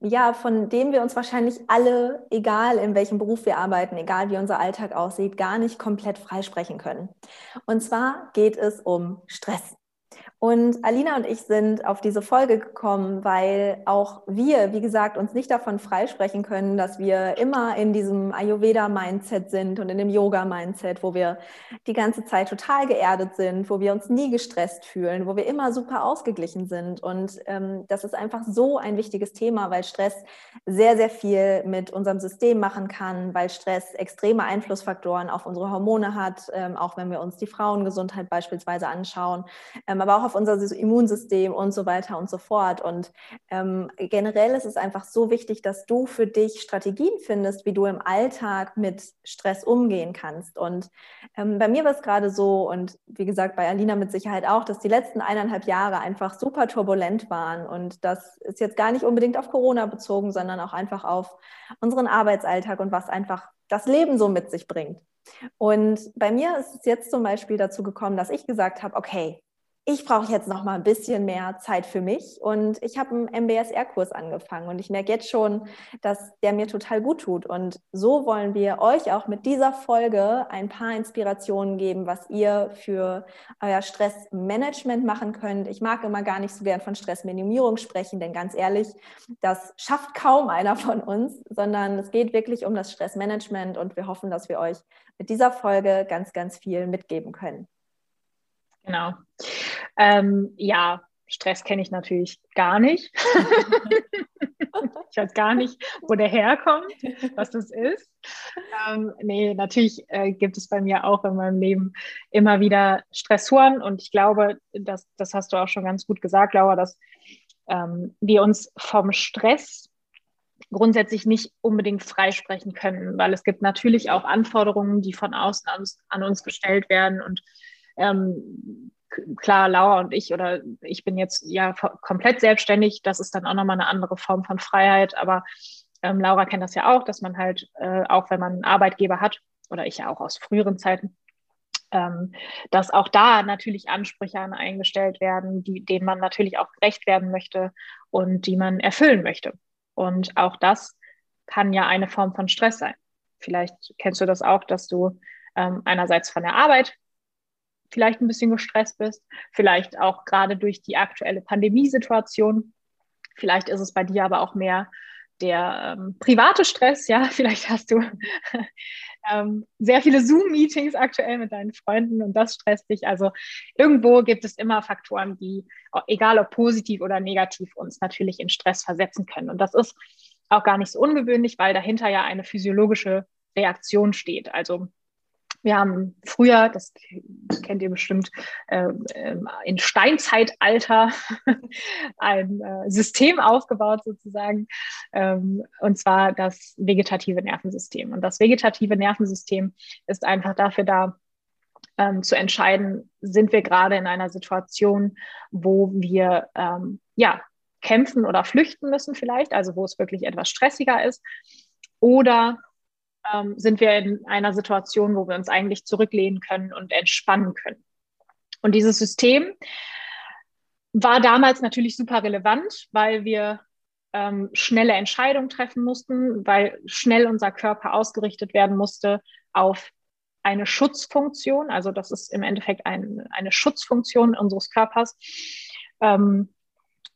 ja, von dem wir uns wahrscheinlich alle, egal in welchem Beruf wir arbeiten, egal wie unser Alltag aussieht, gar nicht komplett freisprechen können. Und zwar geht es um Stress. Und Alina und ich sind auf diese Folge gekommen, weil auch wir, wie gesagt, uns nicht davon freisprechen können, dass wir immer in diesem Ayurveda-Mindset sind und in dem Yoga-Mindset, wo wir die ganze Zeit total geerdet sind, wo wir uns nie gestresst fühlen, wo wir immer super ausgeglichen sind. Und ähm, das ist einfach so ein wichtiges Thema, weil Stress sehr, sehr viel mit unserem System machen kann, weil Stress extreme Einflussfaktoren auf unsere Hormone hat, ähm, auch wenn wir uns die Frauengesundheit beispielsweise anschauen, ähm, aber auch auf unser Immunsystem und so weiter und so fort. Und ähm, generell ist es einfach so wichtig, dass du für dich Strategien findest, wie du im Alltag mit Stress umgehen kannst. Und ähm, bei mir war es gerade so und wie gesagt bei Alina mit Sicherheit auch, dass die letzten eineinhalb Jahre einfach super turbulent waren. Und das ist jetzt gar nicht unbedingt auf Corona bezogen, sondern auch einfach auf unseren Arbeitsalltag und was einfach das Leben so mit sich bringt. Und bei mir ist es jetzt zum Beispiel dazu gekommen, dass ich gesagt habe, okay, ich brauche jetzt noch mal ein bisschen mehr Zeit für mich und ich habe einen MBSR-Kurs angefangen und ich merke jetzt schon, dass der mir total gut tut und so wollen wir euch auch mit dieser Folge ein paar Inspirationen geben, was ihr für euer Stressmanagement machen könnt. Ich mag immer gar nicht so gern von Stressminimierung sprechen, denn ganz ehrlich, das schafft kaum einer von uns, sondern es geht wirklich um das Stressmanagement und wir hoffen, dass wir euch mit dieser Folge ganz, ganz viel mitgeben können. Genau. Ähm, ja, Stress kenne ich natürlich gar nicht. ich weiß gar nicht, wo der herkommt, was das ist. Ähm, nee, natürlich äh, gibt es bei mir auch in meinem Leben immer wieder Stressoren und ich glaube, das, das hast du auch schon ganz gut gesagt, Laura, dass ähm, wir uns vom Stress grundsätzlich nicht unbedingt freisprechen können, weil es gibt natürlich auch Anforderungen, die von außen an, an uns gestellt werden und ähm, klar, Laura und ich oder ich bin jetzt ja komplett selbstständig, das ist dann auch nochmal eine andere Form von Freiheit, aber ähm, Laura kennt das ja auch, dass man halt, äh, auch wenn man einen Arbeitgeber hat, oder ich ja auch aus früheren Zeiten, ähm, dass auch da natürlich Ansprüche an eingestellt werden, die, denen man natürlich auch gerecht werden möchte und die man erfüllen möchte. Und auch das kann ja eine Form von Stress sein. Vielleicht kennst du das auch, dass du ähm, einerseits von der Arbeit vielleicht ein bisschen gestresst bist, vielleicht auch gerade durch die aktuelle Pandemiesituation. Vielleicht ist es bei dir aber auch mehr der ähm, private Stress, ja, vielleicht hast du ähm, sehr viele Zoom-Meetings aktuell mit deinen Freunden und das stresst dich. Also irgendwo gibt es immer Faktoren, die, egal ob positiv oder negativ, uns natürlich in Stress versetzen können. Und das ist auch gar nicht so ungewöhnlich, weil dahinter ja eine physiologische Reaktion steht. Also wir haben früher, das kennt ihr bestimmt, äh, in Steinzeitalter ein äh, System aufgebaut sozusagen, ähm, und zwar das vegetative Nervensystem. Und das vegetative Nervensystem ist einfach dafür da, ähm, zu entscheiden, sind wir gerade in einer Situation, wo wir ähm, ja, kämpfen oder flüchten müssen vielleicht, also wo es wirklich etwas stressiger ist, oder ähm, sind wir in einer Situation, wo wir uns eigentlich zurücklehnen können und entspannen können. Und dieses System war damals natürlich super relevant, weil wir ähm, schnelle Entscheidungen treffen mussten, weil schnell unser Körper ausgerichtet werden musste auf eine Schutzfunktion. Also das ist im Endeffekt ein, eine Schutzfunktion unseres Körpers. Ähm,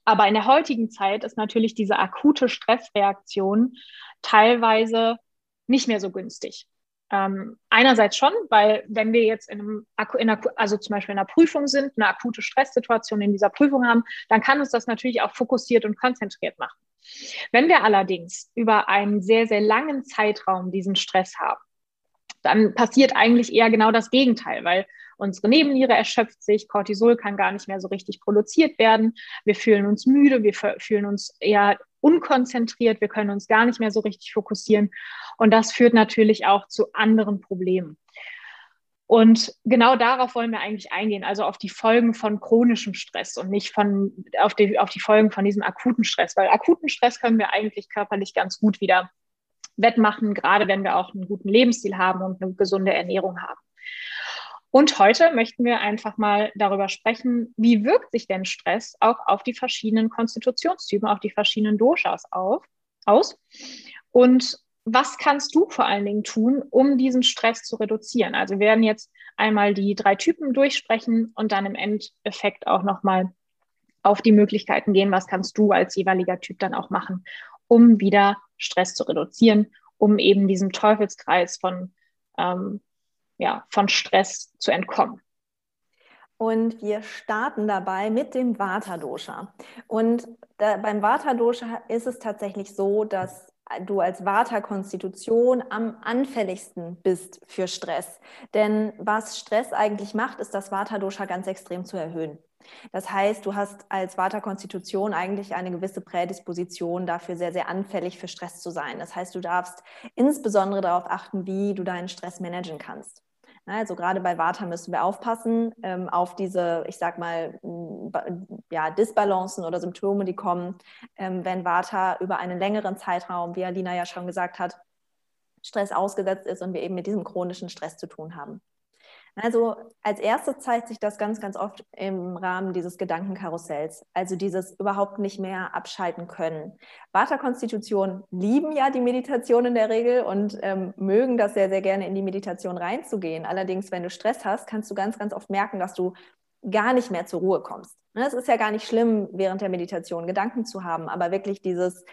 aber in der heutigen Zeit ist natürlich diese akute Stressreaktion teilweise nicht mehr so günstig. Ähm, einerseits schon, weil wenn wir jetzt in einem, in einer, also zum Beispiel in einer Prüfung sind, eine akute Stresssituation in dieser Prüfung haben, dann kann uns das natürlich auch fokussiert und konzentriert machen. Wenn wir allerdings über einen sehr, sehr langen Zeitraum diesen Stress haben, dann passiert eigentlich eher genau das Gegenteil, weil unsere Nebenniere erschöpft sich, Cortisol kann gar nicht mehr so richtig produziert werden, wir fühlen uns müde, wir fühlen uns eher unkonzentriert, wir können uns gar nicht mehr so richtig fokussieren. Und das führt natürlich auch zu anderen Problemen. Und genau darauf wollen wir eigentlich eingehen, also auf die Folgen von chronischem Stress und nicht von, auf, die, auf die Folgen von diesem akuten Stress, weil akuten Stress können wir eigentlich körperlich ganz gut wieder wettmachen, gerade wenn wir auch einen guten Lebensstil haben und eine gesunde Ernährung haben. Und heute möchten wir einfach mal darüber sprechen, wie wirkt sich denn Stress auch auf die verschiedenen Konstitutionstypen, auf die verschiedenen Doshas auf, aus und was kannst du vor allen Dingen tun, um diesen Stress zu reduzieren? Also wir werden jetzt einmal die drei Typen durchsprechen und dann im Endeffekt auch nochmal auf die Möglichkeiten gehen, was kannst du als jeweiliger Typ dann auch machen, um wieder Stress zu reduzieren, um eben diesem Teufelskreis von, ähm, ja, von Stress zu entkommen. Und wir starten dabei mit dem Vata-Dosha. Und da, beim Vata-Dosha ist es tatsächlich so, dass du als Vata-Konstitution am anfälligsten bist für Stress. Denn was Stress eigentlich macht, ist das Vata-Dosha ganz extrem zu erhöhen. Das heißt, du hast als Vata-Konstitution eigentlich eine gewisse Prädisposition dafür, sehr, sehr anfällig für Stress zu sein. Das heißt, du darfst insbesondere darauf achten, wie du deinen Stress managen kannst. Also gerade bei Vata müssen wir aufpassen ähm, auf diese, ich sag mal, ja, Disbalancen oder Symptome, die kommen, ähm, wenn Vata über einen längeren Zeitraum, wie Alina ja schon gesagt hat, Stress ausgesetzt ist und wir eben mit diesem chronischen Stress zu tun haben. Also als erstes zeigt sich das ganz, ganz oft im Rahmen dieses Gedankenkarussells, also dieses überhaupt nicht mehr abschalten können. Vata-Konstitutionen lieben ja die Meditation in der Regel und ähm, mögen das sehr, sehr gerne in die Meditation reinzugehen. Allerdings, wenn du Stress hast, kannst du ganz, ganz oft merken, dass du gar nicht mehr zur Ruhe kommst. Ne, es ist ja gar nicht schlimm, während der Meditation Gedanken zu haben, aber wirklich dieses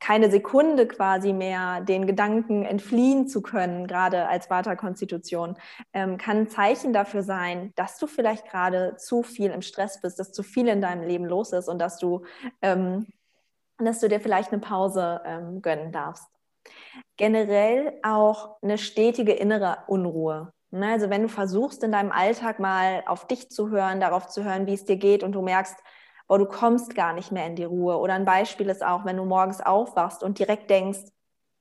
keine Sekunde quasi mehr den Gedanken entfliehen zu können, gerade als Vata-Konstitution, ähm, kann ein Zeichen dafür sein, dass du vielleicht gerade zu viel im Stress bist, dass zu viel in deinem Leben los ist und dass du, ähm, dass du dir vielleicht eine Pause ähm, gönnen darfst. Generell auch eine stetige innere Unruhe. Ne, also wenn du versuchst in deinem Alltag mal auf dich zu hören, darauf zu hören, wie es dir geht und du merkst, boah, du kommst gar nicht mehr in die Ruhe. Oder ein Beispiel ist auch, wenn du morgens aufwachst und direkt denkst,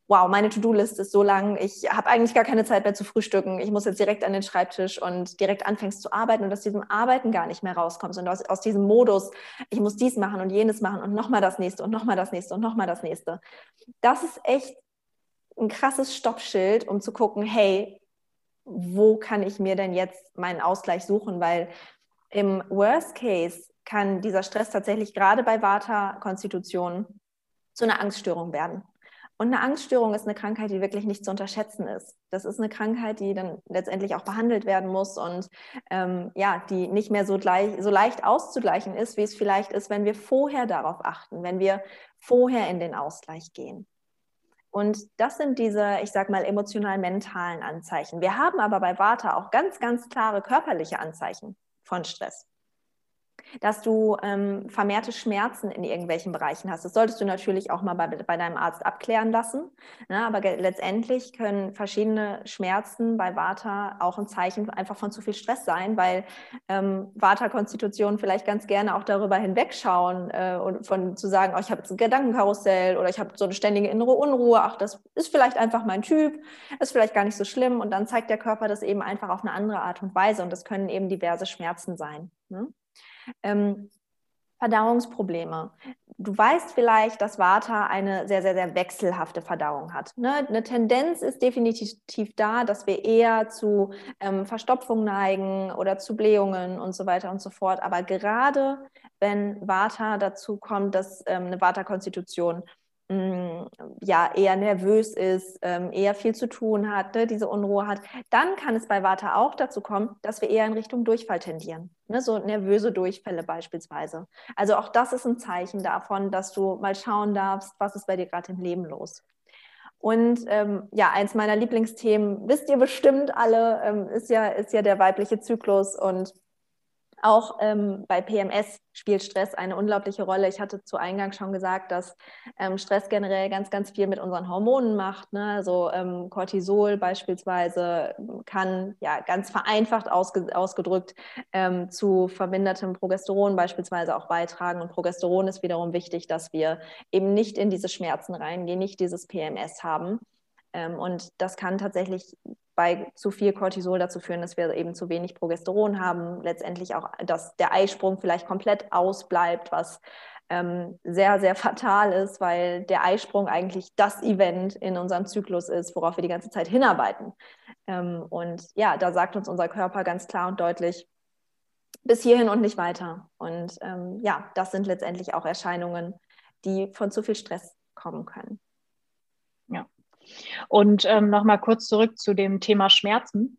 wow, meine To-Do-Liste ist so lang, ich habe eigentlich gar keine Zeit mehr zu frühstücken, ich muss jetzt direkt an den Schreibtisch und direkt anfängst zu arbeiten und aus diesem Arbeiten gar nicht mehr rauskommst und aus, aus diesem Modus, ich muss dies machen und jenes machen und nochmal das nächste und nochmal das nächste und nochmal das nächste. Das ist echt ein krasses Stoppschild, um zu gucken, hey, wo kann ich mir denn jetzt meinen Ausgleich suchen? Weil im Worst Case kann dieser Stress tatsächlich gerade bei Vata-Konstitutionen zu einer Angststörung werden. Und eine Angststörung ist eine Krankheit, die wirklich nicht zu unterschätzen ist. Das ist eine Krankheit, die dann letztendlich auch behandelt werden muss und ähm, ja, die nicht mehr so, gleich, so leicht auszugleichen ist, wie es vielleicht ist, wenn wir vorher darauf achten, wenn wir vorher in den Ausgleich gehen. Und das sind diese, ich sag mal, emotional-mentalen Anzeichen. Wir haben aber bei Vata auch ganz, ganz klare körperliche Anzeichen von Stress dass du ähm, vermehrte Schmerzen in irgendwelchen Bereichen hast. Das solltest du natürlich auch mal bei, bei deinem Arzt abklären lassen. Ne? Aber letztendlich können verschiedene Schmerzen bei Vata auch ein Zeichen einfach von zu viel Stress sein, weil ähm, Vata-Konstitutionen vielleicht ganz gerne auch darüber hinwegschauen äh, und von zu sagen, oh, ich habe jetzt ein Gedankenkarussell oder ich habe so eine ständige innere Unruhe. Ach, das ist vielleicht einfach mein Typ, ist vielleicht gar nicht so schlimm. Und dann zeigt der Körper das eben einfach auf eine andere Art und Weise. Und das können eben diverse Schmerzen sein. Ne? Ähm, Verdauungsprobleme. Du weißt vielleicht, dass Vata eine sehr, sehr, sehr wechselhafte Verdauung hat. Ne? Eine Tendenz ist definitiv da, dass wir eher zu ähm, Verstopfung neigen oder zu Blähungen und so weiter und so fort. Aber gerade wenn Vata dazu kommt, dass ähm, eine Vata-Konstitution ja, eher nervös ist, ähm, eher viel zu tun hat, ne, diese Unruhe hat, dann kann es bei Vata auch dazu kommen, dass wir eher in Richtung Durchfall tendieren. Ne, so nervöse Durchfälle beispielsweise. Also auch das ist ein Zeichen davon, dass du mal schauen darfst, was ist bei dir gerade im Leben los. Und ähm, ja, eins meiner Lieblingsthemen, wisst ihr bestimmt alle, ähm, ist, ja, ist ja der weibliche Zyklus und Auch ähm, bei PMS spielt Stress eine unglaubliche Rolle. Ich hatte zu Eingang schon gesagt, dass ähm, Stress generell ganz, ganz viel mit unseren Hormonen macht. Ne? Also ähm, Cortisol beispielsweise kann ja ganz vereinfacht ausge ausgedrückt ähm, zu vermindertem Progesteron beispielsweise auch beitragen. Und Progesteron ist wiederum wichtig, dass wir eben nicht in diese Schmerzen reingehen, nicht dieses PMS haben. Ähm, und das kann tatsächlich bei zu viel Cortisol dazu führen, dass wir eben zu wenig Progesteron haben. Letztendlich auch, dass der Eisprung vielleicht komplett ausbleibt, was ähm, sehr, sehr fatal ist, weil der Eisprung eigentlich das Event in unserem Zyklus ist, worauf wir die ganze Zeit hinarbeiten. Ähm, und ja, da sagt uns unser Körper ganz klar und deutlich, bis hierhin und nicht weiter. Und ähm, ja, das sind letztendlich auch Erscheinungen, die von zu viel Stress kommen können. Und ähm, nochmal kurz zurück zu dem Thema Schmerzen.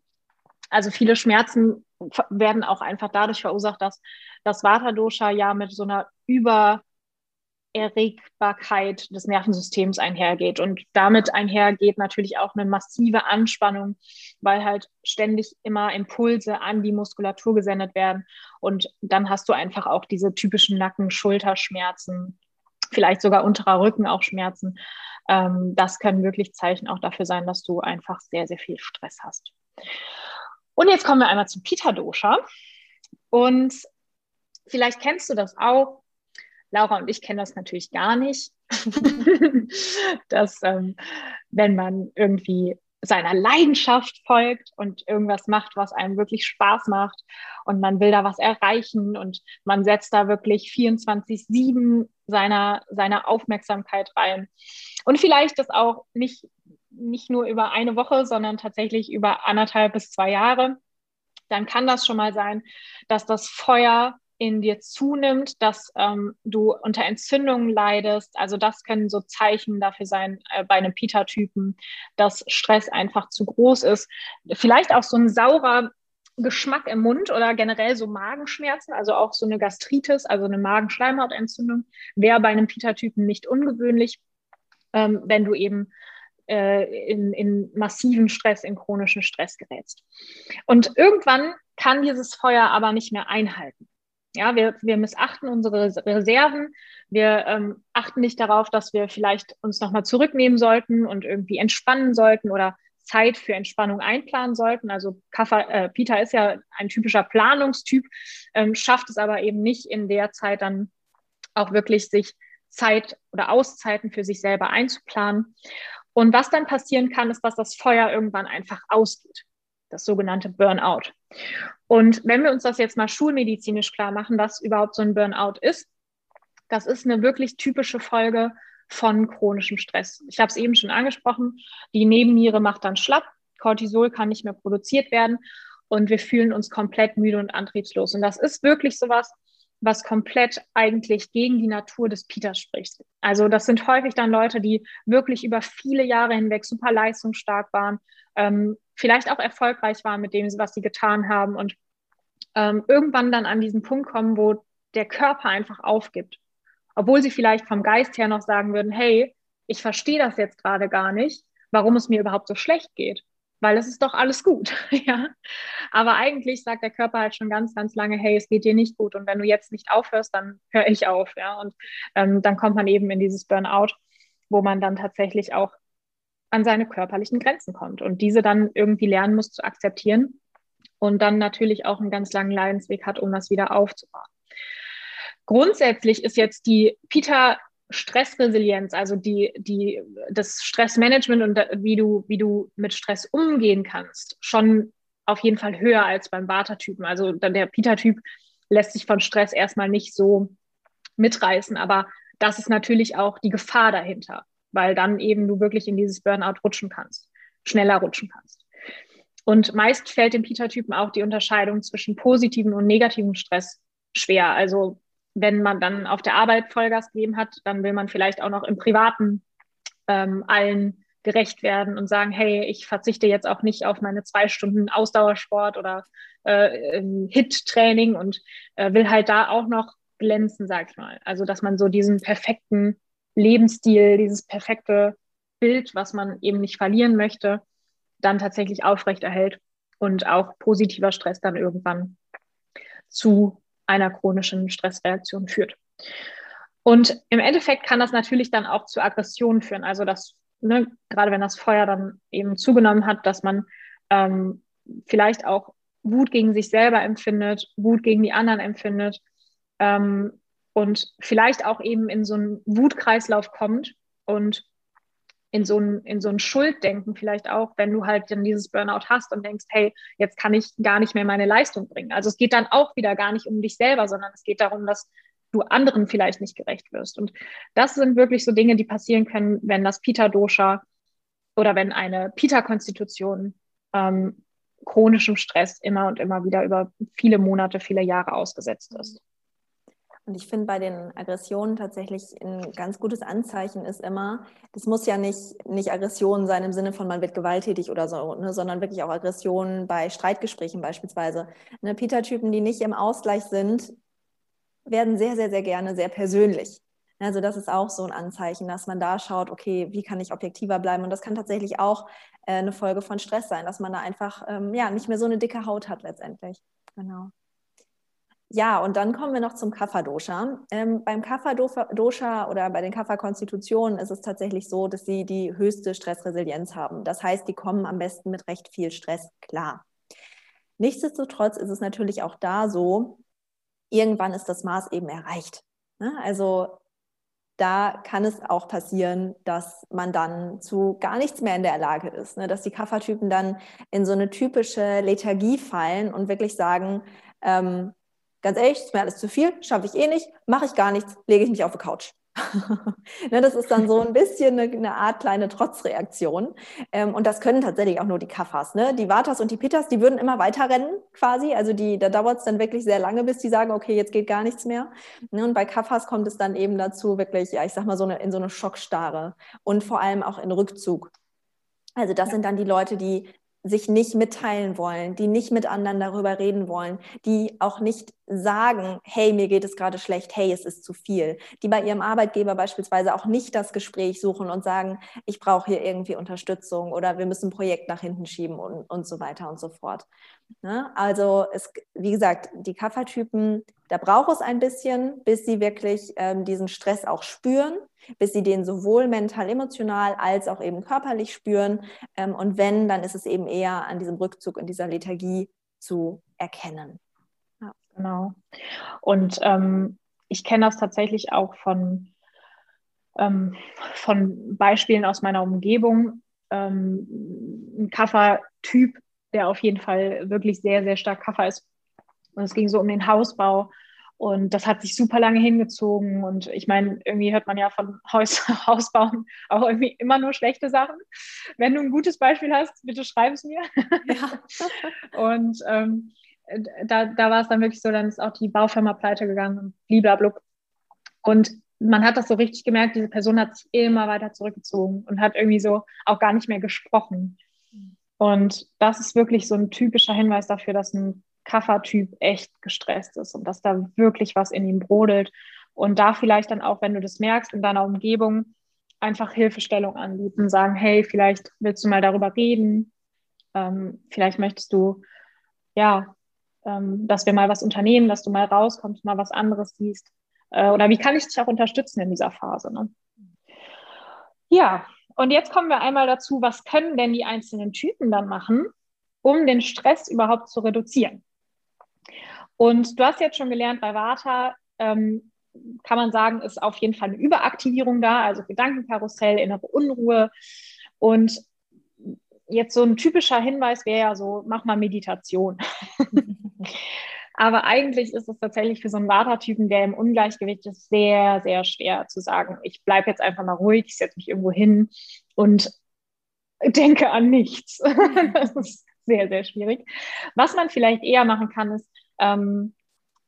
Also viele Schmerzen werden auch einfach dadurch verursacht, dass das Vata-Dosha ja mit so einer Übererregbarkeit des Nervensystems einhergeht. Und damit einhergeht natürlich auch eine massive Anspannung, weil halt ständig immer Impulse an die Muskulatur gesendet werden. Und dann hast du einfach auch diese typischen Nacken-Schulterschmerzen, vielleicht sogar unterer Rücken auch Schmerzen. Ähm, das können wirklich Zeichen auch dafür sein, dass du einfach sehr, sehr viel Stress hast. Und jetzt kommen wir einmal zum Pita-Dosha. Und vielleicht kennst du das auch. Laura und ich kennen das natürlich gar nicht, dass ähm, wenn man irgendwie seiner Leidenschaft folgt und irgendwas macht, was einem wirklich Spaß macht und man will da was erreichen und man setzt da wirklich 24-7 seiner, seiner Aufmerksamkeit rein. Und vielleicht das auch nicht, nicht nur über eine Woche, sondern tatsächlich über anderthalb bis zwei Jahre. Dann kann das schon mal sein, dass das Feuer in dir zunimmt, dass ähm, du unter Entzündungen leidest. Also das können so Zeichen dafür sein äh, bei einem Pita-Typen, dass Stress einfach zu groß ist. Vielleicht auch so ein saurer Geschmack im Mund oder generell so Magenschmerzen, also auch so eine Gastritis, also eine Magenschleimhautentzündung, wäre bei einem Pita-Typen nicht ungewöhnlich, ähm, wenn du eben äh, in, in massiven Stress, in chronischen Stress gerätst. Und irgendwann kann dieses Feuer aber nicht mehr einhalten. Ja, wir, wir missachten unsere Reserven. Wir ähm, achten nicht darauf, dass wir vielleicht uns nochmal zurücknehmen sollten und irgendwie entspannen sollten oder Zeit für Entspannung einplanen sollten. Also Kaffa, äh, Peter ist ja ein typischer Planungstyp, ähm, schafft es aber eben nicht in der Zeit dann auch wirklich sich Zeit oder Auszeiten für sich selber einzuplanen. Und was dann passieren kann, ist, dass das Feuer irgendwann einfach ausgeht das sogenannte Burnout. Und wenn wir uns das jetzt mal schulmedizinisch klar machen, was überhaupt so ein Burnout ist, das ist eine wirklich typische Folge von chronischem Stress. Ich habe es eben schon angesprochen, die Nebenniere macht dann schlapp, Cortisol kann nicht mehr produziert werden und wir fühlen uns komplett müde und antriebslos. Und das ist wirklich sowas, was komplett eigentlich gegen die Natur des Peters spricht. Also das sind häufig dann Leute, die wirklich über viele Jahre hinweg super leistungsstark waren, ähm, vielleicht auch erfolgreich waren mit dem, was sie getan haben und ähm, irgendwann dann an diesen Punkt kommen, wo der Körper einfach aufgibt. Obwohl sie vielleicht vom Geist her noch sagen würden, hey, ich verstehe das jetzt gerade gar nicht, warum es mir überhaupt so schlecht geht weil es ist doch alles gut, ja. Aber eigentlich sagt der Körper halt schon ganz, ganz lange, hey, es geht dir nicht gut und wenn du jetzt nicht aufhörst, dann höre ich auf, ja. Und ähm, dann kommt man eben in dieses Burnout, wo man dann tatsächlich auch an seine körperlichen Grenzen kommt und diese dann irgendwie lernen muss zu akzeptieren und dann natürlich auch einen ganz langen Leidensweg hat, um das wieder aufzubauen. Grundsätzlich ist jetzt die Peter Stressresilienz, also die, die, das Stressmanagement und wie du, wie du mit Stress umgehen kannst, schon auf jeden Fall höher als beim Vata-Typen. Also der Pita-Typ lässt sich von Stress erstmal nicht so mitreißen, aber das ist natürlich auch die Gefahr dahinter, weil dann eben du wirklich in dieses Burnout rutschen kannst, schneller rutschen kannst. Und meist fällt dem Pita-Typen auch die Unterscheidung zwischen positiven und negativen Stress schwer. Also wenn man dann auf der Arbeit Vollgas gegeben hat, dann will man vielleicht auch noch im Privaten ähm, allen gerecht werden und sagen, hey, ich verzichte jetzt auch nicht auf meine zwei Stunden Ausdauersport oder äh, Hit-Training und äh, will halt da auch noch glänzen, sag ich mal. Also, dass man so diesen perfekten Lebensstil, dieses perfekte Bild, was man eben nicht verlieren möchte, dann tatsächlich aufrechterhält und auch positiver Stress dann irgendwann zu einer chronischen Stressreaktion führt. Und im Endeffekt kann das natürlich dann auch zu Aggressionen führen. Also dass, ne, gerade wenn das Feuer dann eben zugenommen hat, dass man ähm, vielleicht auch Wut gegen sich selber empfindet, Wut gegen die anderen empfindet ähm, und vielleicht auch eben in so einen Wutkreislauf kommt und in so ein, in so ein Schulddenken vielleicht auch, wenn du halt dann dieses Burnout hast und denkst, hey, jetzt kann ich gar nicht mehr meine Leistung bringen. Also es geht dann auch wieder gar nicht um dich selber, sondern es geht darum, dass du anderen vielleicht nicht gerecht wirst. Und das sind wirklich so Dinge, die passieren können, wenn das Pita-Dosha oder wenn eine Pita-Konstitution ähm, chronischem Stress immer und immer wieder über viele Monate, viele Jahre ausgesetzt ist. Und ich finde bei den Aggressionen tatsächlich ein ganz gutes Anzeichen ist immer, das muss ja nicht, nicht Aggression sein im Sinne von, man wird gewalttätig oder so, ne, sondern wirklich auch Aggressionen bei Streitgesprächen beispielsweise. Ne, Peter-Typen, die nicht im Ausgleich sind, werden sehr, sehr, sehr gerne sehr persönlich. Also das ist auch so ein Anzeichen, dass man da schaut, okay, wie kann ich objektiver bleiben? Und das kann tatsächlich auch äh, eine Folge von Stress sein, dass man da einfach ähm, ja nicht mehr so eine dicke Haut hat letztendlich. Genau. Ja, und dann kommen wir noch zum Kapha-Dosha. Ähm, beim Kapha-Dosha oder bei den Kapha-Konstitutionen ist es tatsächlich so, dass sie die höchste Stressresilienz haben. Das heißt, die kommen am besten mit recht viel Stress klar. Nichtsdestotrotz ist es natürlich auch da so, irgendwann ist das Maß eben erreicht. Ne? Also da kann es auch passieren, dass man dann zu gar nichts mehr in der Lage ist, ne? dass die Kaffertypen dann in so eine typische Lethargie fallen und wirklich sagen, ähm, ganz ehrlich, ist mir alles zu viel, schaffe ich eh nicht, mache ich gar nichts, lege ich mich auf die Couch. ne, das ist dann so ein bisschen eine, eine Art kleine Trotzreaktion. Ähm, und das können tatsächlich auch nur die Kaffers. Ne? Die Vatas und die Pitas, die würden immer weiter rennen quasi. Also die, da dauert es dann wirklich sehr lange, bis die sagen, okay, jetzt geht gar nichts mehr. Ne? Und bei Kaffers kommt es dann eben dazu, wirklich, ja, ich sag mal, so eine, in so eine Schockstarre und vor allem auch in Rückzug. Also das sind dann die Leute, die sich nicht mitteilen wollen, die nicht mit anderen darüber reden wollen, die auch nicht sagen, hey, mir geht es gerade schlecht, hey, es ist zu viel, die bei ihrem Arbeitgeber beispielsweise auch nicht das Gespräch suchen und sagen, ich brauche hier irgendwie Unterstützung oder wir müssen ein Projekt nach hinten schieben und, und so weiter und so fort. Ne? Also es, wie gesagt, die Kaffertypen, da braucht es ein bisschen, bis sie wirklich ähm, diesen Stress auch spüren bis sie den sowohl mental, emotional als auch eben körperlich spüren. Ähm, und wenn, dann ist es eben eher an diesem Rückzug in dieser Lethargie zu erkennen. Ja. Genau. Und ähm, ich kenne das tatsächlich auch von, ähm, von Beispielen aus meiner Umgebung. Ähm, ein Kaffer-Typ, der auf jeden Fall wirklich sehr, sehr stark Kaffer ist. Und es ging so um den Hausbau und das hat sich super lange hingezogen. Und ich meine, irgendwie hört man ja von Haus, Hausbauen auch irgendwie immer nur schlechte Sachen. Wenn du ein gutes Beispiel hast, bitte schreib es mir. Ja. und ähm, da, da war es dann wirklich so, dann ist auch die Baufirma pleite gegangen und bliblablub. Und man hat das so richtig gemerkt, diese Person hat sich immer weiter zurückgezogen und hat irgendwie so auch gar nicht mehr gesprochen. Und das ist wirklich so ein typischer Hinweis dafür, dass ein Kaffertyp echt gestresst ist und dass da wirklich was in ihm brodelt. Und da vielleicht dann auch, wenn du das merkst in deiner Umgebung, einfach Hilfestellung anbieten, sagen, hey, vielleicht willst du mal darüber reden, ähm, vielleicht möchtest du, ja, ähm, dass wir mal was unternehmen, dass du mal rauskommst, mal was anderes siehst. Äh, oder wie kann ich dich auch unterstützen in dieser Phase? Ne? Ja, und jetzt kommen wir einmal dazu, was können denn die einzelnen Typen dann machen, um den Stress überhaupt zu reduzieren? Und du hast jetzt schon gelernt, bei Vata ähm, kann man sagen, ist auf jeden Fall eine Überaktivierung da, also Gedankenkarussell, innere Unruhe. Und jetzt so ein typischer Hinweis wäre ja so, mach mal Meditation. Aber eigentlich ist es tatsächlich für so einen Vata-Typen, der im Ungleichgewicht ist, sehr, sehr schwer zu sagen, ich bleibe jetzt einfach mal ruhig, ich setze mich irgendwo hin und denke an nichts. das ist sehr, sehr schwierig. Was man vielleicht eher machen kann, ist, ähm,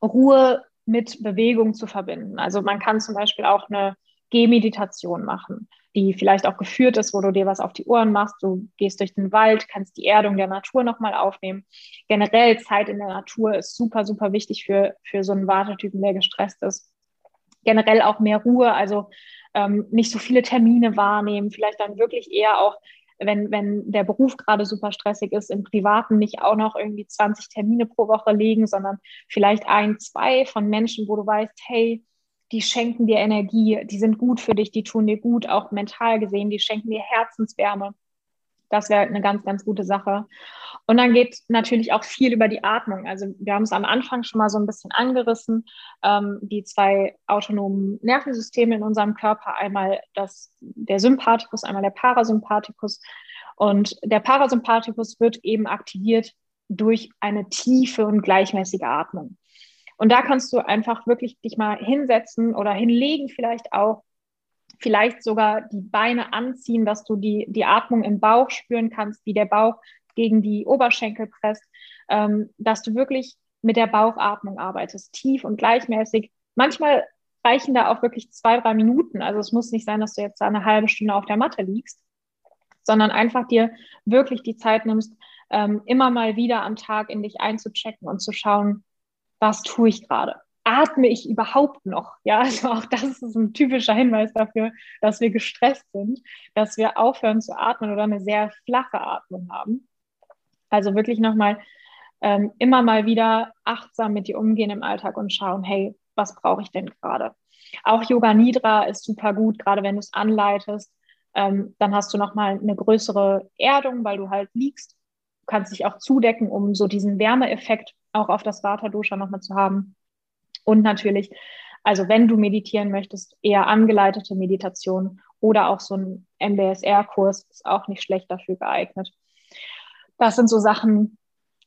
Ruhe mit Bewegung zu verbinden. Also man kann zum Beispiel auch eine Gehmeditation machen, die vielleicht auch geführt ist, wo du dir was auf die Ohren machst. Du gehst durch den Wald, kannst die Erdung der Natur nochmal aufnehmen. Generell Zeit in der Natur ist super, super wichtig für, für so einen Wartetypen, der gestresst ist. Generell auch mehr Ruhe, also ähm, nicht so viele Termine wahrnehmen, vielleicht dann wirklich eher auch wenn, wenn der Beruf gerade super stressig ist, im Privaten nicht auch noch irgendwie 20 Termine pro Woche legen, sondern vielleicht ein, zwei von Menschen, wo du weißt, hey, die schenken dir Energie, die sind gut für dich, die tun dir gut, auch mental gesehen, die schenken dir Herzenswärme. Das wäre eine ganz, ganz gute Sache. Und dann geht natürlich auch viel über die Atmung. Also wir haben es am Anfang schon mal so ein bisschen angerissen. Ähm, die zwei autonomen Nervensysteme in unserem Körper, einmal das, der Sympathikus, einmal der Parasympathikus. Und der Parasympathikus wird eben aktiviert durch eine tiefe und gleichmäßige Atmung. Und da kannst du einfach wirklich dich mal hinsetzen oder hinlegen vielleicht auch vielleicht sogar die Beine anziehen, dass du die, die Atmung im Bauch spüren kannst, wie der Bauch gegen die Oberschenkel presst, ähm, dass du wirklich mit der Bauchatmung arbeitest, tief und gleichmäßig. Manchmal reichen da auch wirklich zwei, drei Minuten. Also es muss nicht sein, dass du jetzt eine halbe Stunde auf der Matte liegst, sondern einfach dir wirklich die Zeit nimmst, ähm, immer mal wieder am Tag in dich einzuchecken und zu schauen, was tue ich gerade? Atme ich überhaupt noch? Ja, also auch das ist ein typischer Hinweis dafür, dass wir gestresst sind, dass wir aufhören zu atmen oder eine sehr flache Atmung haben. Also wirklich nochmal ähm, immer mal wieder achtsam mit dir umgehen im Alltag und schauen, hey, was brauche ich denn gerade? Auch Yoga Nidra ist super gut, gerade wenn du es anleitest. Ähm, dann hast du nochmal eine größere Erdung, weil du halt liegst. Du kannst dich auch zudecken, um so diesen Wärmeeffekt auch auf das Vata-Dosha nochmal zu haben. Und natürlich, also wenn du meditieren möchtest, eher angeleitete Meditation oder auch so ein MBSR-Kurs ist auch nicht schlecht dafür geeignet. Das sind so Sachen,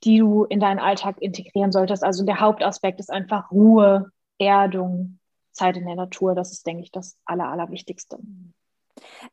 die du in deinen Alltag integrieren solltest. Also der Hauptaspekt ist einfach Ruhe, Erdung, Zeit in der Natur. Das ist, denke ich, das Aller, Allerwichtigste.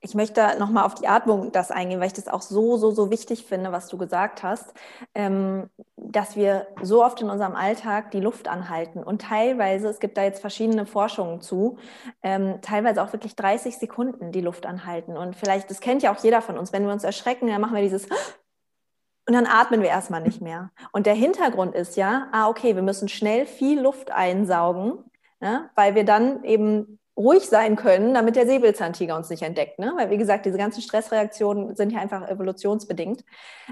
Ich möchte nochmal auf die Atmung das eingehen, weil ich das auch so, so, so wichtig finde, was du gesagt hast, ähm, dass wir so oft in unserem Alltag die Luft anhalten und teilweise, es gibt da jetzt verschiedene Forschungen zu, ähm, teilweise auch wirklich 30 Sekunden die Luft anhalten. Und vielleicht, das kennt ja auch jeder von uns, wenn wir uns erschrecken, dann machen wir dieses und dann atmen wir erstmal nicht mehr. Und der Hintergrund ist ja, ah, okay, wir müssen schnell viel Luft einsaugen, ne, weil wir dann eben ruhig sein können, damit der Säbelzahntiger uns nicht entdeckt. Ne? Weil, wie gesagt, diese ganzen Stressreaktionen sind ja einfach evolutionsbedingt.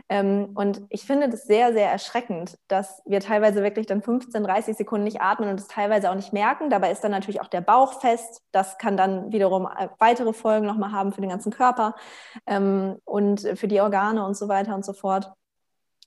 Ähm, und ich finde das sehr, sehr erschreckend, dass wir teilweise wirklich dann 15, 30 Sekunden nicht atmen und es teilweise auch nicht merken. Dabei ist dann natürlich auch der Bauch fest. Das kann dann wiederum äh, weitere Folgen nochmal haben für den ganzen Körper ähm, und für die Organe und so weiter und so fort.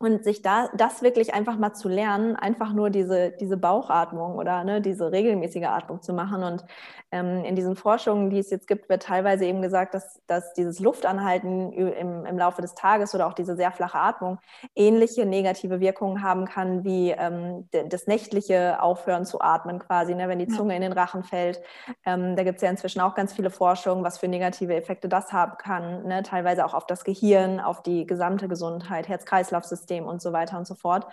Und sich da das wirklich einfach mal zu lernen, einfach nur diese, diese Bauchatmung oder ne, diese regelmäßige Atmung zu machen. Und ähm, in diesen Forschungen, die es jetzt gibt, wird teilweise eben gesagt, dass, dass dieses Luftanhalten im, im Laufe des Tages oder auch diese sehr flache Atmung ähnliche negative Wirkungen haben kann wie ähm, das nächtliche Aufhören zu atmen quasi, ne, wenn die Zunge ja. in den Rachen fällt. Ähm, da gibt es ja inzwischen auch ganz viele Forschungen, was für negative Effekte das haben kann, ne, teilweise auch auf das Gehirn, auf die gesamte Gesundheit, Herz-Kreislauf-System Immunsystem und so weiter und so fort.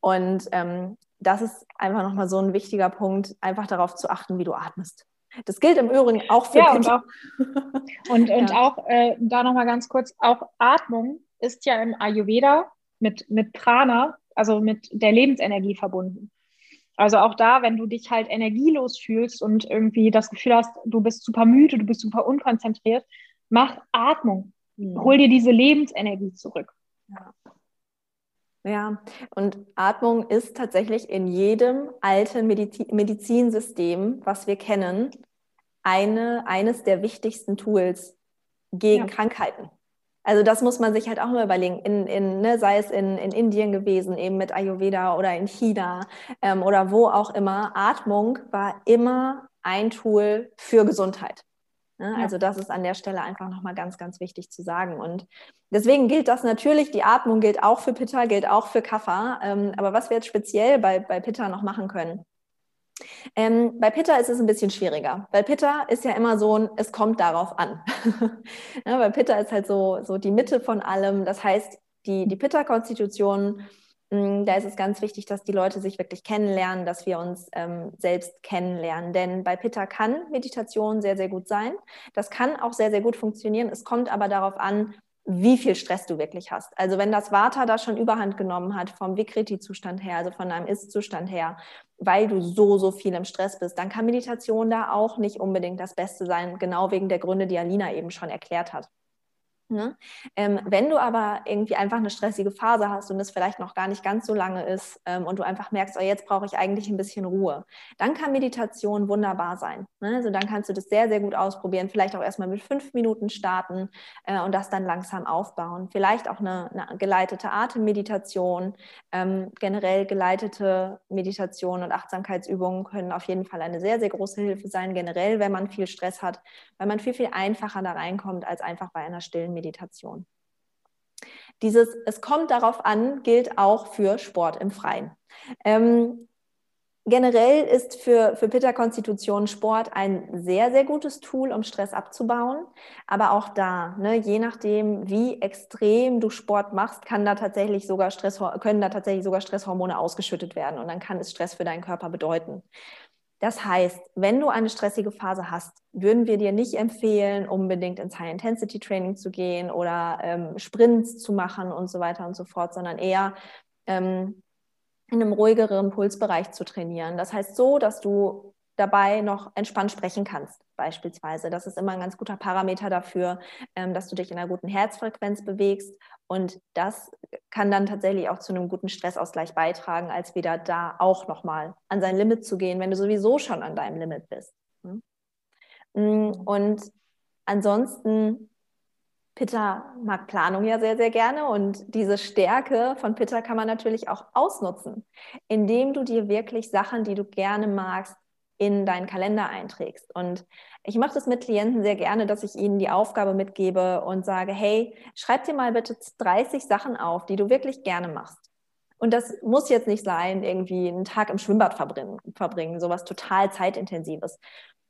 Und ähm, das ist einfach nochmal so ein wichtiger Punkt, einfach darauf zu achten, wie du atmest. Das gilt im Übrigen auch für ja, und auch, und, und ja. auch äh, da nochmal ganz kurz, auch Atmung ist ja im Ayurveda mit, mit Prana, also mit der Lebensenergie verbunden. Also auch da, wenn du dich halt energielos fühlst und irgendwie das Gefühl hast, du bist super müde, du bist super unkonzentriert, mach Atmung. Mhm. Hol dir diese Lebensenergie zurück. Ja. Ja, und Atmung ist tatsächlich in jedem alten Mediz Medizinsystem, was wir kennen, eine, eines der wichtigsten Tools gegen ja. Krankheiten. Also das muss man sich halt auch mal überlegen, in, in, ne, sei es in, in Indien gewesen, eben mit Ayurveda oder in China ähm, oder wo auch immer. Atmung war immer ein Tool für Gesundheit. Ne? Also das ist an der Stelle einfach nochmal ganz, ganz wichtig zu sagen. Und deswegen gilt das natürlich, die Atmung gilt auch für Pitta, gilt auch für Kapha. Ähm, aber was wir jetzt speziell bei, bei Pitta noch machen können, ähm, bei Pitta ist es ein bisschen schwieriger, weil Pitta ist ja immer so ein, es kommt darauf an. ja, weil Pitta ist halt so, so die Mitte von allem. Das heißt, die, die Pitta-Konstitution da ist es ganz wichtig, dass die Leute sich wirklich kennenlernen, dass wir uns ähm, selbst kennenlernen. Denn bei Pitta kann Meditation sehr, sehr gut sein. Das kann auch sehr, sehr gut funktionieren. Es kommt aber darauf an, wie viel Stress du wirklich hast. Also wenn das Vata da schon überhand genommen hat vom Vikriti-Zustand her, also von einem Ist-Zustand her, weil du so, so viel im Stress bist, dann kann Meditation da auch nicht unbedingt das Beste sein, genau wegen der Gründe, die Alina eben schon erklärt hat. Ne? Ähm, wenn du aber irgendwie einfach eine stressige Phase hast und es vielleicht noch gar nicht ganz so lange ist ähm, und du einfach merkst, oh, jetzt brauche ich eigentlich ein bisschen Ruhe, dann kann Meditation wunderbar sein. Ne? Also dann kannst du das sehr, sehr gut ausprobieren. Vielleicht auch erstmal mit fünf Minuten starten äh, und das dann langsam aufbauen. Vielleicht auch eine, eine geleitete Atemmeditation. Ähm, generell geleitete Meditation und Achtsamkeitsübungen können auf jeden Fall eine sehr, sehr große Hilfe sein. Generell, wenn man viel Stress hat, weil man viel, viel einfacher da reinkommt als einfach bei einer stillen Meditation. Meditation. Dieses Es kommt darauf an gilt auch für Sport im Freien. Ähm, generell ist für, für Pitta-Konstitution Sport ein sehr, sehr gutes Tool, um Stress abzubauen. Aber auch da, ne, je nachdem, wie extrem du Sport machst, kann da tatsächlich sogar Stress, können da tatsächlich sogar Stresshormone ausgeschüttet werden. Und dann kann es Stress für deinen Körper bedeuten. Das heißt, wenn du eine stressige Phase hast, würden wir dir nicht empfehlen, unbedingt ins High-Intensity-Training zu gehen oder ähm, Sprints zu machen und so weiter und so fort, sondern eher ähm, in einem ruhigeren Pulsbereich zu trainieren. Das heißt so, dass du dabei noch entspannt sprechen kannst, beispielsweise. Das ist immer ein ganz guter Parameter dafür, ähm, dass du dich in einer guten Herzfrequenz bewegst und das kann dann tatsächlich auch zu einem guten Stressausgleich beitragen, als wieder da auch nochmal an sein Limit zu gehen, wenn du sowieso schon an deinem Limit bist. Hm? Mm, und ansonsten, Pitta mag Planung ja sehr, sehr gerne und diese Stärke von Pitta kann man natürlich auch ausnutzen, indem du dir wirklich Sachen, die du gerne magst, in deinen Kalender einträgst. Und ich mache das mit Klienten sehr gerne, dass ich ihnen die Aufgabe mitgebe und sage, hey, schreib dir mal bitte 30 Sachen auf, die du wirklich gerne machst. Und das muss jetzt nicht sein, irgendwie einen Tag im Schwimmbad verbringen, verbringen sowas total zeitintensives.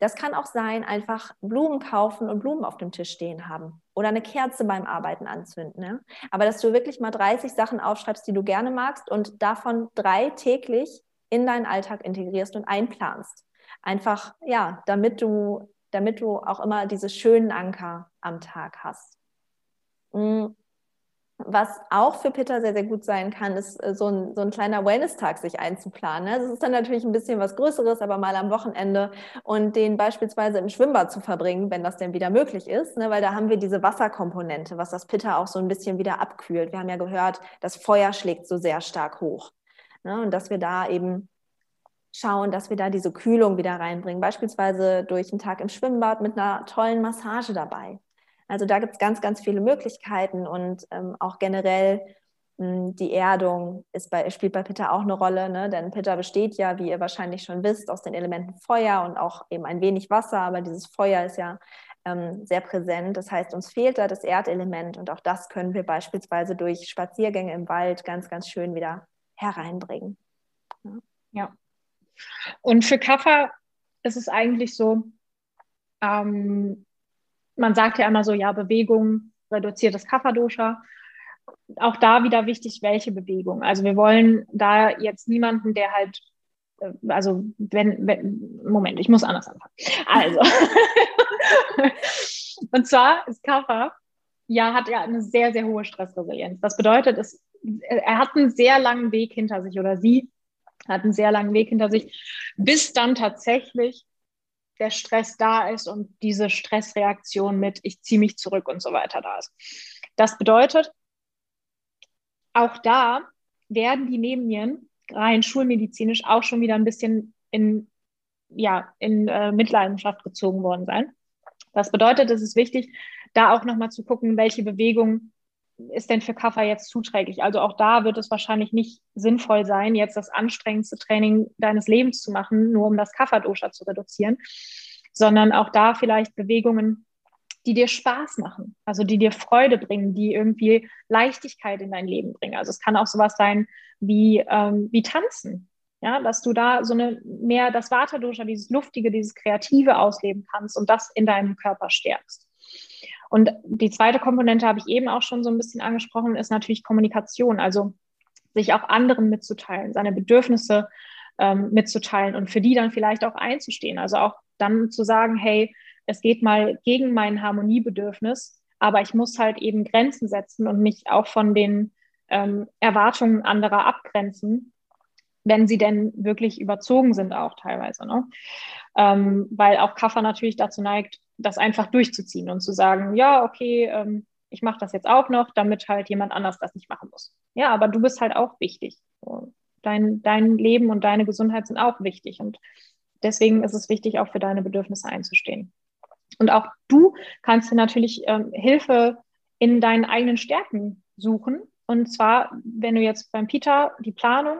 Das kann auch sein, einfach Blumen kaufen und Blumen auf dem Tisch stehen haben oder eine Kerze beim Arbeiten anzünden. Ne? Aber dass du wirklich mal 30 Sachen aufschreibst, die du gerne magst und davon drei täglich in deinen Alltag integrierst und einplanst. Einfach, ja, damit du damit du auch immer diese schönen Anker am Tag hast. Mm, was auch für Pitta sehr, sehr gut sein kann, ist äh, so ein, so ein kleiner Wellness-Tag sich einzuplanen. Ne? Das ist dann natürlich ein bisschen was Größeres, aber mal am Wochenende und den beispielsweise im Schwimmbad zu verbringen, wenn das denn wieder möglich ist, ne? weil da haben wir diese Wasserkomponente, was das Pitta auch so ein bisschen wieder abkühlt. Wir haben ja gehört, das Feuer schlägt so sehr stark hoch. Ne? Und dass wir da eben schauen, dass wir da diese Kühlung wieder reinbringen, beispielsweise durch einen Tag im Schwimmbad mit einer tollen Massage dabei. Also da gibt es ganz, ganz viele Möglichkeiten und ähm, auch generell mh, hm, die Erdung ist bei, spielt bei Pitta auch eine Rolle, ne? denn Pitta besteht ja, wie ihr wahrscheinlich schon wisst, aus den Elementen Feuer und auch eben ein wenig Wasser, aber dieses Feuer ist ja ähm, sehr präsent. Das heißt, uns fehlt da das Erdelement und auch das können wir beispielsweise durch Spaziergänge im Wald ganz, ganz schön wieder hereinbringen. Ja. ja. Und für Kaffer ist es eigentlich so, ähm, man sagt ja immer so, ja, Bewegung reduziert das Kapha-Dosha. Auch da wieder wichtig, welche Bewegung. Also wir wollen da jetzt niemanden, der halt, äh, also wenn, wenn Moment, ich muss anders anfangen. Also, und zwar ist Kapha, ja, hat ja eine sehr, sehr hohe Stressresilienz. Das bedeutet, es, er hat einen sehr langen Weg hinter sich oder sie hat einen sehr langen Weg hinter sich, bis dann tatsächlich der Stress da ist und diese Stressreaktion mit ich ziehe mich zurück und so weiter da ist. Das bedeutet, auch da werden die Nebennieren rein schulmedizinisch auch schon wieder ein bisschen in, ja, in äh, Mitleidenschaft gezogen worden sein. Das bedeutet, es ist wichtig, da auch nochmal zu gucken, welche Bewegungen ist denn für Kaffer jetzt zuträglich? Also auch da wird es wahrscheinlich nicht sinnvoll sein, jetzt das anstrengendste Training deines Lebens zu machen, nur um das Kaffer-Dosha zu reduzieren, sondern auch da vielleicht Bewegungen, die dir Spaß machen, also die dir Freude bringen, die irgendwie Leichtigkeit in dein Leben bringen. Also es kann auch sowas sein wie, ähm, wie Tanzen, ja, dass du da so eine mehr das Vata-Dosha, dieses Luftige, dieses Kreative ausleben kannst und das in deinem Körper stärkst. Und die zweite Komponente habe ich eben auch schon so ein bisschen angesprochen, ist natürlich Kommunikation, also sich auch anderen mitzuteilen, seine Bedürfnisse ähm, mitzuteilen und für die dann vielleicht auch einzustehen. Also auch dann zu sagen, hey, es geht mal gegen mein Harmoniebedürfnis, aber ich muss halt eben Grenzen setzen und mich auch von den ähm, Erwartungen anderer abgrenzen, wenn sie denn wirklich überzogen sind auch teilweise. Ne? Ähm, weil auch Kaffer natürlich dazu neigt, das einfach durchzuziehen und zu sagen, ja, okay, ähm, ich mache das jetzt auch noch, damit halt jemand anders das nicht machen muss. Ja, aber du bist halt auch wichtig. Dein, dein Leben und deine Gesundheit sind auch wichtig. Und deswegen ist es wichtig, auch für deine Bedürfnisse einzustehen. Und auch du kannst dir natürlich ähm, Hilfe in deinen eigenen Stärken suchen. Und zwar, wenn du jetzt beim Peter die Planung,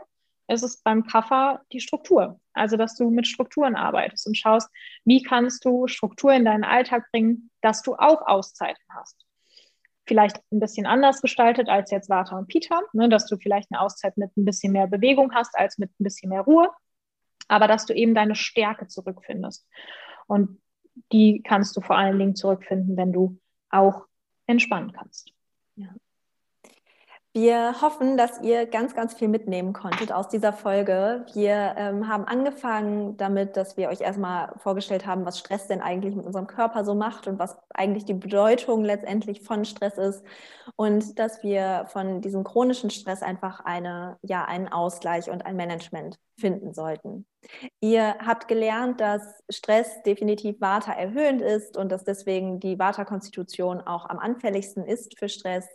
ist es beim Kaffer die Struktur. Also, dass du mit Strukturen arbeitest und schaust, wie kannst du Struktur in deinen Alltag bringen, dass du auch Auszeiten hast. Vielleicht ein bisschen anders gestaltet als jetzt Vata und Peter, ne, dass du vielleicht eine Auszeit mit ein bisschen mehr Bewegung hast als mit ein bisschen mehr Ruhe, aber dass du eben deine Stärke zurückfindest. Und die kannst du vor allen Dingen zurückfinden, wenn du auch entspannen kannst. Wir hoffen, dass ihr ganz, ganz viel mitnehmen konntet aus dieser Folge. Wir ähm, haben angefangen damit, dass wir euch erstmal vorgestellt haben, was Stress denn eigentlich mit unserem Körper so macht und was eigentlich die Bedeutung letztendlich von Stress ist und dass wir von diesem chronischen Stress einfach eine, ja, einen Ausgleich und ein Management finden sollten. Ihr habt gelernt, dass Stress definitiv Vata erhöhend ist und dass deswegen die Vata-Konstitution auch am anfälligsten ist für Stress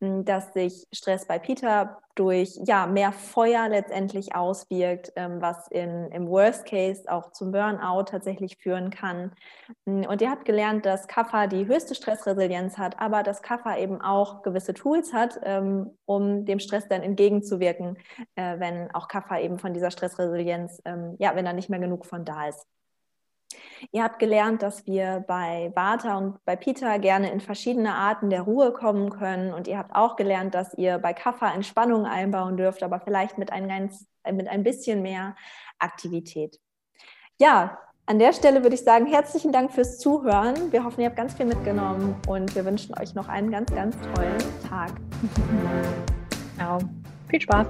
dass sich Stress bei Peter durch ja, mehr Feuer letztendlich auswirkt, ähm, was in, im Worst Case auch zum Burnout tatsächlich führen kann. Und ihr habt gelernt, dass Kapha die höchste Stressresilienz hat, aber dass Kapha eben auch gewisse Tools hat, ähm, um dem Stress dann entgegenzuwirken, äh, wenn auch Kapha eben von dieser Stressresilienz, ähm, ja, wenn da nicht mehr genug von da ist. Ihr habt gelernt, dass wir bei Vata und bei Pita gerne in verschiedene Arten der Ruhe kommen können. Und ihr habt auch gelernt, dass ihr bei Kapha Entspannung einbauen dürft, aber vielleicht mit ein, ganz, mit ein bisschen mehr Aktivität. Ja, an der Stelle würde ich sagen, herzlichen Dank fürs Zuhören. Wir hoffen, ihr habt ganz viel mitgenommen und wir wünschen euch noch einen ganz, ganz tollen Tag. Genau. Viel Spaß.